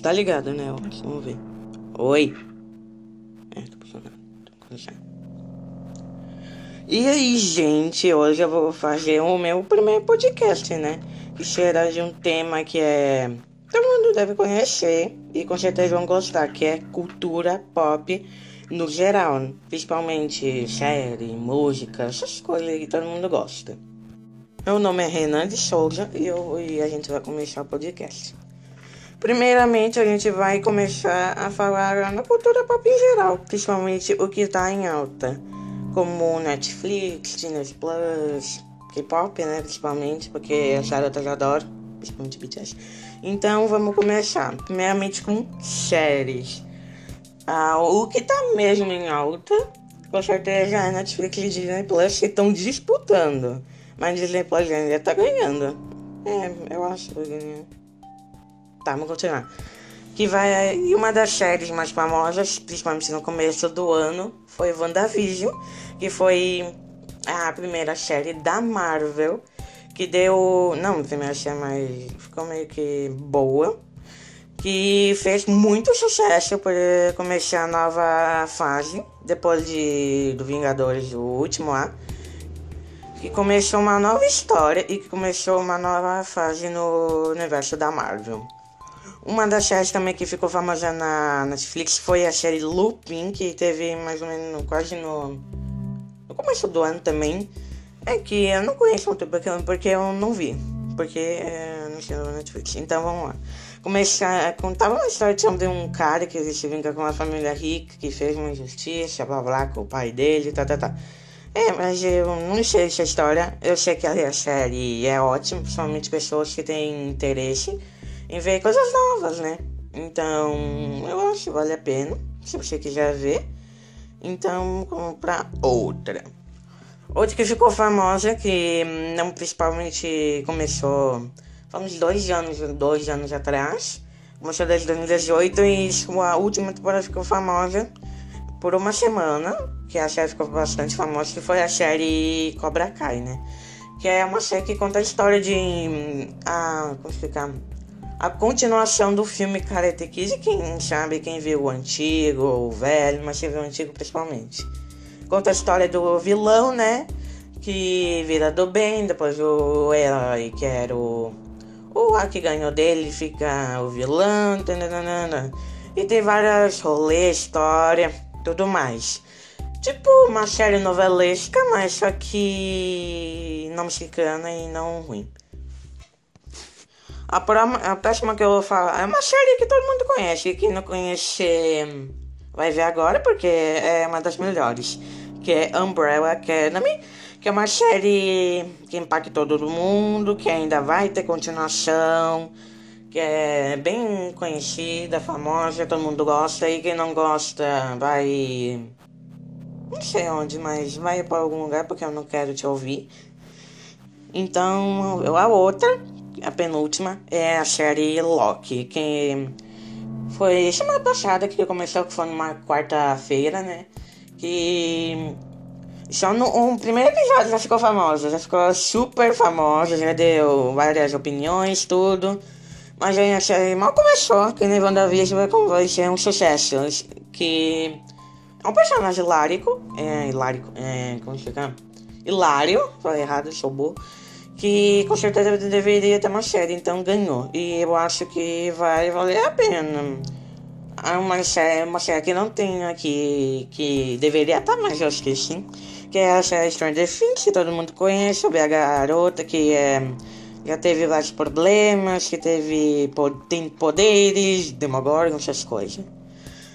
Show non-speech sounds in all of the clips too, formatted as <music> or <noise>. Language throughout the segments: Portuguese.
Você tá ligado, né? Vamos ver. Oi. É, tô funcionando. E aí, gente, hoje eu vou fazer o meu primeiro podcast, né? Que será de um tema que é. Todo mundo deve conhecer e com certeza vão gostar, que é cultura pop no geral, principalmente série, música, essas coisas que todo mundo gosta. Meu nome é Renan de Souza e, eu, e a gente vai começar o podcast. Primeiramente, a gente vai começar a falar na cultura pop em geral, principalmente o que está em alta, como Netflix, Disney Plus, K-pop, né, principalmente, porque as garotas adoram, principalmente BTS. Então, vamos começar, primeiramente com séries. Ah, o que está mesmo em alta, com certeza é Netflix e Disney Plus que estão disputando. Mas Disney Plus ainda tá ganhando. É, eu acho que Tá, vamos continuar. Que vai. E uma das séries mais famosas, principalmente no começo do ano, foi WandaVision, que foi a primeira série da Marvel. Que deu. Não, a primeira série, mas ficou meio que boa. Que fez muito sucesso por começar a nova fase. Depois de do Vingadores, o último lá que começou uma nova história e que começou uma nova fase no universo da Marvel. Uma das séries também que ficou famosa na Netflix foi a série Lupin, que teve mais ou menos quase no, no começo do ano também. É que eu não conheço muito porque, porque eu não vi, porque é, não sei na Netflix. Então vamos lá. Começar, contava uma história de um cara que se vinca com uma família rica, que fez uma injustiça, blá blá, com o pai dele, tá, tá, tá. É, mas eu não sei essa história. Eu sei que a série é ótima, principalmente pessoas que têm interesse em ver coisas novas, né? Então, eu acho que vale a pena, se você quiser ver. Então, comprar outra. Outra que ficou famosa, que não principalmente começou, uns dois anos, dois anos atrás. Começou desde 2018 e a última temporada ficou famosa por uma semana, que a série ficou bastante famosa, que foi a série Cobra Kai, né? Que é uma série que conta a história de. A, como explicar? A continuação do filme Karate Kid, quem sabe, quem viu o antigo, o velho, mas quem viu o antigo principalmente. Conta a história do vilão, né? Que vira do bem, depois o herói, que era o. O a que ganhou dele fica o vilão, tananana. e tem várias rolês, história tudo mais. Tipo uma série novelesca, mas só que não mexicana e não ruim. A, a próxima que eu vou falar é uma série que todo mundo conhece. Quem não conhece vai ver agora porque é uma das melhores. Que é Umbrella Academy. Que é uma série que impactou todo mundo, que ainda vai ter continuação que é bem conhecida, famosa, todo mundo gosta, e quem não gosta vai. Não sei onde, mas vai para algum lugar porque eu não quero te ouvir. Então, a outra, a penúltima, é a série Loki, que foi semana passada que começou, que foi numa quarta-feira, né? Que só no um primeiro episódio já ficou famosa, já ficou super famosa, já deu várias opiniões, tudo. Mas aí a série mal começou, que nem WandaVision vai, ser um sucesso. Que é um personagem hilárico, é hilárico, é, como fica? Hilário, falei errado, sou burro. Que com certeza deveria ter uma série, então ganhou. E eu acho que vai valer a pena. É uma série, uma série que não tem aqui, que deveria estar, mas eu esqueci. Que é a série Stranger Things, que todo mundo conhece, sobre a garota que é já teve vários problemas, que teve tem poderes, Demogorgon, essas coisas.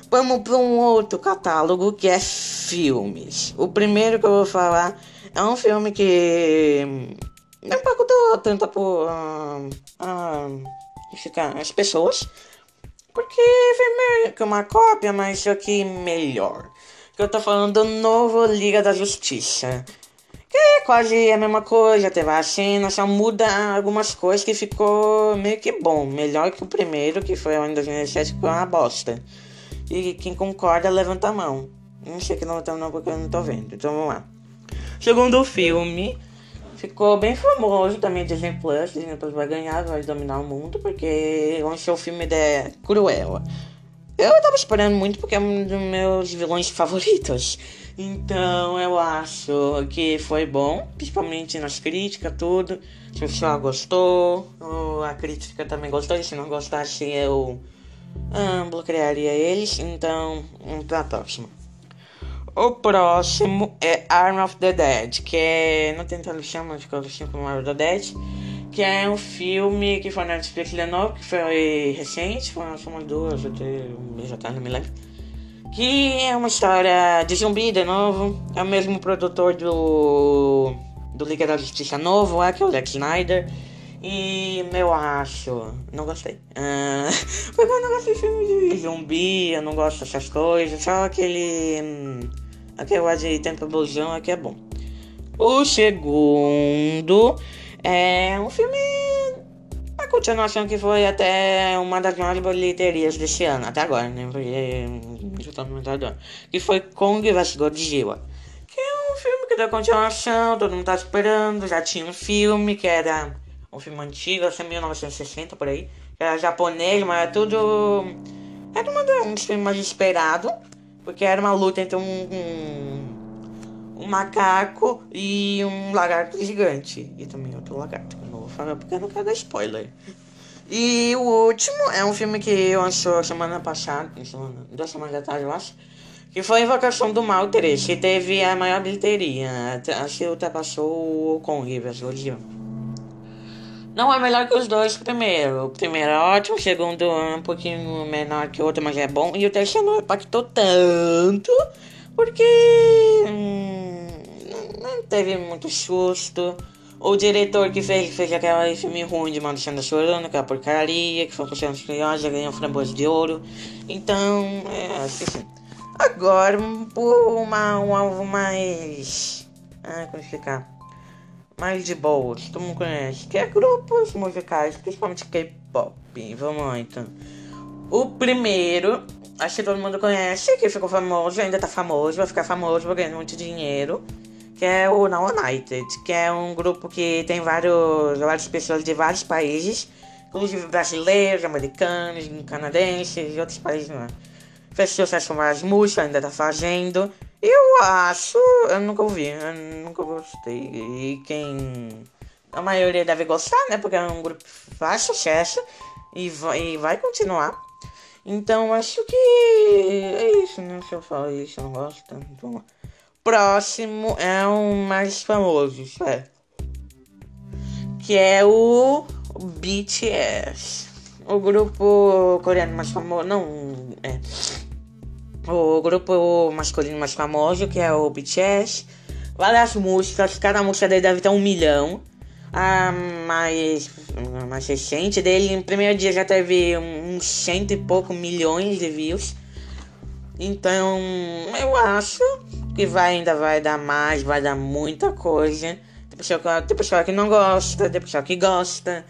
Vamos para um outro catálogo que é filmes. O primeiro que eu vou falar é um filme que impactou tanto por uh, uh, as pessoas, porque foi meio que uma cópia, mas só que melhor. Que eu tô falando do novo Liga da Justiça. Que é quase a mesma coisa, teve a cena, só muda algumas coisas que ficou meio que bom. Melhor que o primeiro, que foi em 2017, que foi uma bosta. E quem concorda, levanta a mão. Não sei que não levanta não, porque eu não tô vendo. Então vamos lá. Segundo filme, ficou bem famoso também Disney Plus. Disney Plus vai ganhar, vai dominar o mundo, porque lançou o filme de Cruella. Eu tava esperando muito porque é um dos meus vilões favoritos. Então eu acho que foi bom, principalmente nas críticas, tudo. Se o pessoal gostou, a crítica também gostou, e se não gostasse eu ah, bloquearia eles. Então, vamos pra próxima. O próximo é Arm of the Dead, que é. Não tem tradução, mas tradução como Arm of the Dead. Que é um filme que foi na Netflix de novo, que foi recente, foi umas duas, até um mês atrás, não me lembro. Que é uma história de zumbi de novo. É o mesmo produtor do. do Liga da Justiça novo, é, que é o Zack Snyder. E eu acho. Não gostei. Uh, <laughs> porque eu não gosto de filme de zumbi, eu não gosto dessas coisas. Só aquele. Aqui eu de Tempo Blusão, aqui é bom. O segundo é um filme. A continuação que foi até uma das maiores bilheterias desse ano, até agora, né? Porque já no ano. Que foi Kong vs Godzilla. Que é um filme que deu continuação, todo mundo tá esperando. Já tinha um filme que era um filme antigo, assim, 1960 por aí. Que era japonês, mas era tudo. Era um dos filmes mais esperados. Porque era uma luta entre um, um, um, macaco e um lagarto gigante. E também outro lagarto. Não vou falar porque eu não quero dar spoiler. E o último é um filme que lançou semana passada, semana, duas semanas atrás, eu acho. Que foi Invocação do Mal 3, que teve a maior bilheteria. Acho que ultrapassou o Kong vs Godzilla. Não é melhor que os dois primeiro. O primeiro é ótimo, o segundo é um pouquinho menor que o outro, mas é bom. E o terceiro não impactou tanto, porque hum, não teve muito susto. O diretor que fez, fez aquele filme ruim de da Chorona, aquela porcaria, que foi com os Crianças, ganhou framboesa de ouro. Então, é assim. Agora, por uma, um alvo mais. Ah, como explicar? Mais de boas, todo mundo conhece, que é grupos musicais, principalmente K-pop. Vamos lá então. O primeiro, acho que todo mundo conhece, que ficou famoso, ainda tá famoso, vai ficar famoso, vai ganhar muito dinheiro. Que é o Now United, que é um grupo que tem vários, várias pessoas de vários países, inclusive brasileiros, americanos, canadenses e outros países. Né? Fez sucesso com várias músicas, ainda tá fazendo. Eu acho. Eu nunca ouvi, eu nunca gostei. E quem. A maioria deve gostar, né? Porque é um grupo que faz sucesso e vai, e vai continuar. Então acho que é isso, né? Se eu falo isso, eu não gosto tanto. Próximo é o mais famoso, certo? Que é o BTS. O grupo coreano mais famoso. Não, é o grupo masculino mais famoso, que é o BTS. Várias músicas, cada música dele deve ter um milhão. A mais, a mais recente dele, no primeiro dia já teve uns cento e pouco milhões de views. Então, eu acho que vai, ainda vai dar mais, vai dar muita coisa. Tem pessoa, que, tem pessoa que não gosta, tem pessoa que gosta.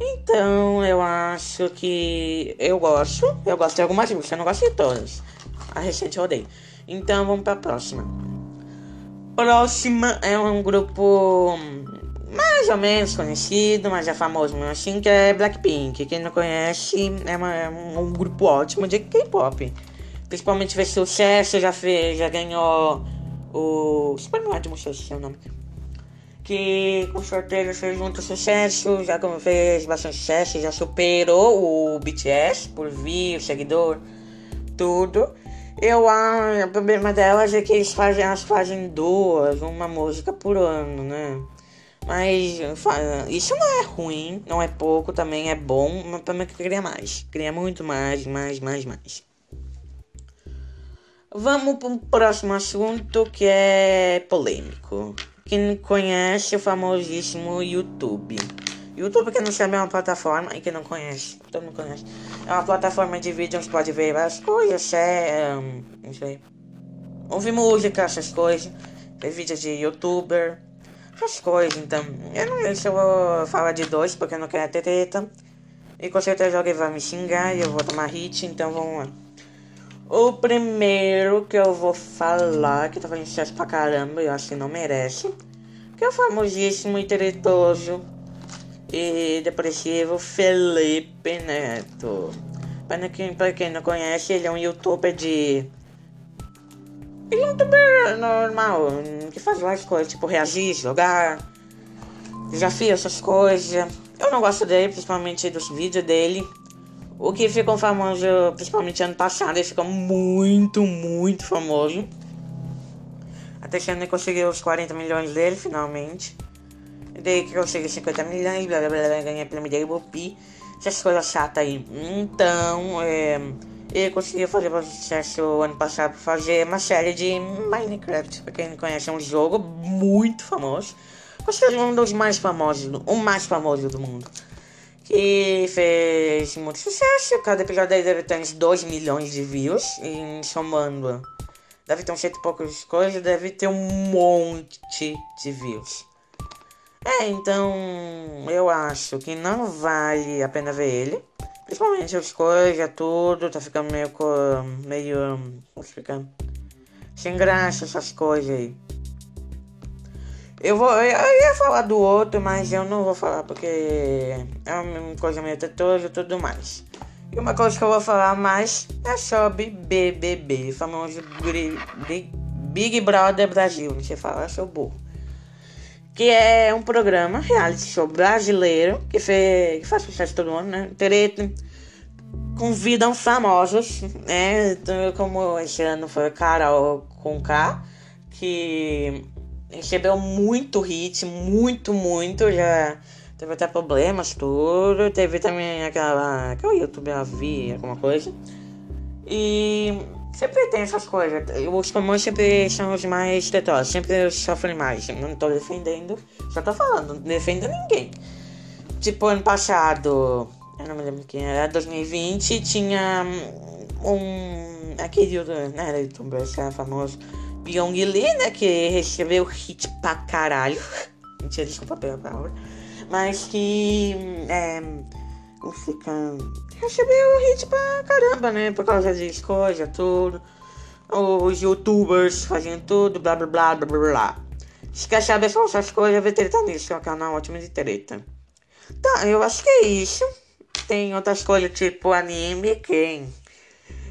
Então, eu acho que eu gosto. Eu gosto de algumas músicas, eu não gosto de todas. A recente eu odeio. Então vamos pra próxima. Próxima é um grupo mais ou menos conhecido, mas é famoso mesmo assim, que é Blackpink. Quem não conhece, é, uma, é um grupo ótimo de K-pop. Principalmente fez sucesso, já fez, já ganhou o Super Mario Sucesso, seu nome. Que com certeza fez muito sucesso, já fez bastante sucesso, já superou o BTS por view, seguidor, tudo. Eu acho, o problema delas é que eles fazem, elas fazem duas, uma música por ano, né? Mas isso não é ruim, não é pouco, também é bom, mas também queria mais. Queria muito mais, mais, mais, mais. Vamos para o próximo assunto que é polêmico. Quem conhece o famosíssimo YouTube. YouTube, que não sabe, é uma plataforma e que não conhece, todo mundo conhece. É uma plataforma de vídeo onde pode ver várias coisas, é, um, não sei, ouvir música, essas coisas, ver vídeos de youtuber, essas coisas, então. Eu não sei se eu vou falar de dois, porque eu não quero ter treta. E com certeza alguém vai me xingar e eu vou tomar hit, então vamos lá. O primeiro que eu vou falar, que tá fazendo sucesso pra caramba, eu acho que não merece que é o famosíssimo e tretoso e depressivo Felipe Neto. Para quem, para quem não conhece, ele é um youtuber de. É um youtuber normal, que faz várias coisas, tipo reagir, jogar, desafio, essas coisas. Eu não gosto dele, principalmente dos vídeos dele. O que ficou famoso, principalmente ano passado, ele ficou muito, muito famoso. Até que ele conseguiu os 40 milhões dele, finalmente. Daí que eu consegui 50 milhões, blá blá blá, ganhei pelo dele, Bopi. Essas coisas chatas aí. Então, é, ele conseguiu fazer bastante sucesso ano passado para fazer uma série de Minecraft. Pra quem não conhece, é um jogo muito famoso. Considerado um dos mais famosos, o mais famoso do mundo. Que fez muito sucesso. Cada episódio dele deve ter uns 2 milhões de views. E somando, deve ter um cento e poucas coisas, deve ter um monte de views. É, então eu acho que não vale a pena ver ele. Principalmente as coisas, tudo, tá ficando meio. meio. como explicar? Sem graça essas coisas aí. Eu vou. Eu ia falar do outro, mas eu não vou falar porque é uma coisa meio tetosa e tudo mais. E uma coisa que eu vou falar mais é sobre BBB, famoso Big Brother Brasil. Não sei falar, eu sou burro. Que é um programa reality show brasileiro que, fez, que faz sucesso todo ano, né? Treta. Convidam famosos, né? Então, como esse ano foi Carol com K, que recebeu muito hit, muito, muito. Já teve até problemas, tudo. Teve também aquela. aquela youtuber, a Vi, alguma coisa. E sempre tem essas coisas. Os comuns sempre são os mais tetosos, sempre sofrem mais. Não tô defendendo, só tô falando, não defendo ninguém. Tipo, ano passado, eu não me lembro quem era, 2020, tinha um. aquele né? Youtuber, famoso Pyong Lee, né? Que recebeu hit pra caralho. <laughs> Mentira, desculpa pela palavra. Mas que. É, fica? Recebeu hit pra caramba, né? Por causa de coisa, tudo. Os youtubers fazendo tudo, blá blá blá blá blá blá. Se quer saber essas coisas, vê treta nisso, que é um canal ótimo de treta. Tá, eu acho que é isso. Tem outras coisas tipo anime, quem?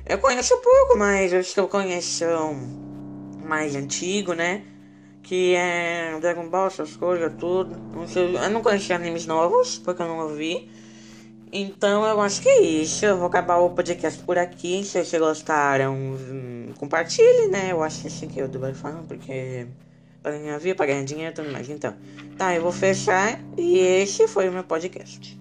Eu conheço pouco, mas eu estou conhecendo mais antigo, né? Que é Dragon Ball, essas coisas, tudo. Eu não conheci animes novos, porque eu não ouvi. Então eu acho que é isso. Eu vou acabar o podcast por aqui. Se vocês gostaram, hum, compartilhe, né? Eu acho assim que eu devo falar, porque para ganhar vida, para ganhar dinheiro e tudo mais. Então, tá, eu vou fechar. E esse foi o meu podcast.